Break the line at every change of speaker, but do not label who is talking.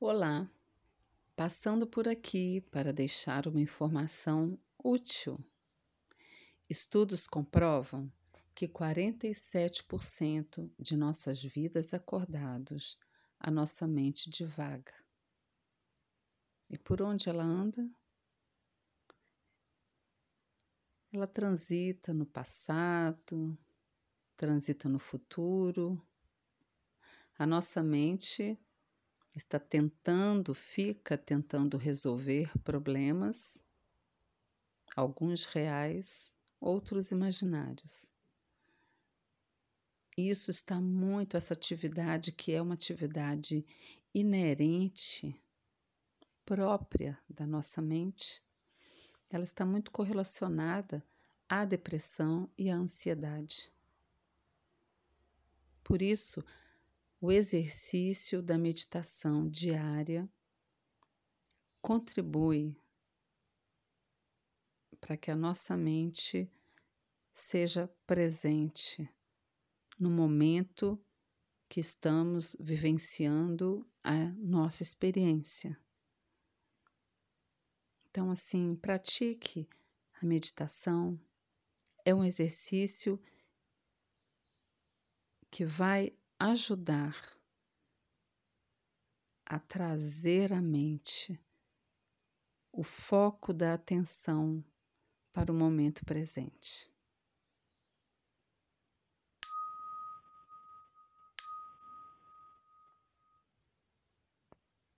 Olá, passando por aqui para deixar uma informação útil. Estudos comprovam que 47% de nossas vidas acordados, a nossa mente divaga. E por onde ela anda? Ela transita no passado, transita no futuro. A nossa mente está tentando, fica tentando resolver problemas, alguns reais, outros imaginários. Isso está muito, essa atividade que é uma atividade inerente, própria da nossa mente, ela está muito correlacionada à depressão e à ansiedade. Por isso, o exercício da meditação diária contribui para que a nossa mente seja presente no momento que estamos vivenciando a nossa experiência. Então, assim, pratique a meditação. É um exercício que vai ajudar a trazer à mente o foco da atenção para o momento presente.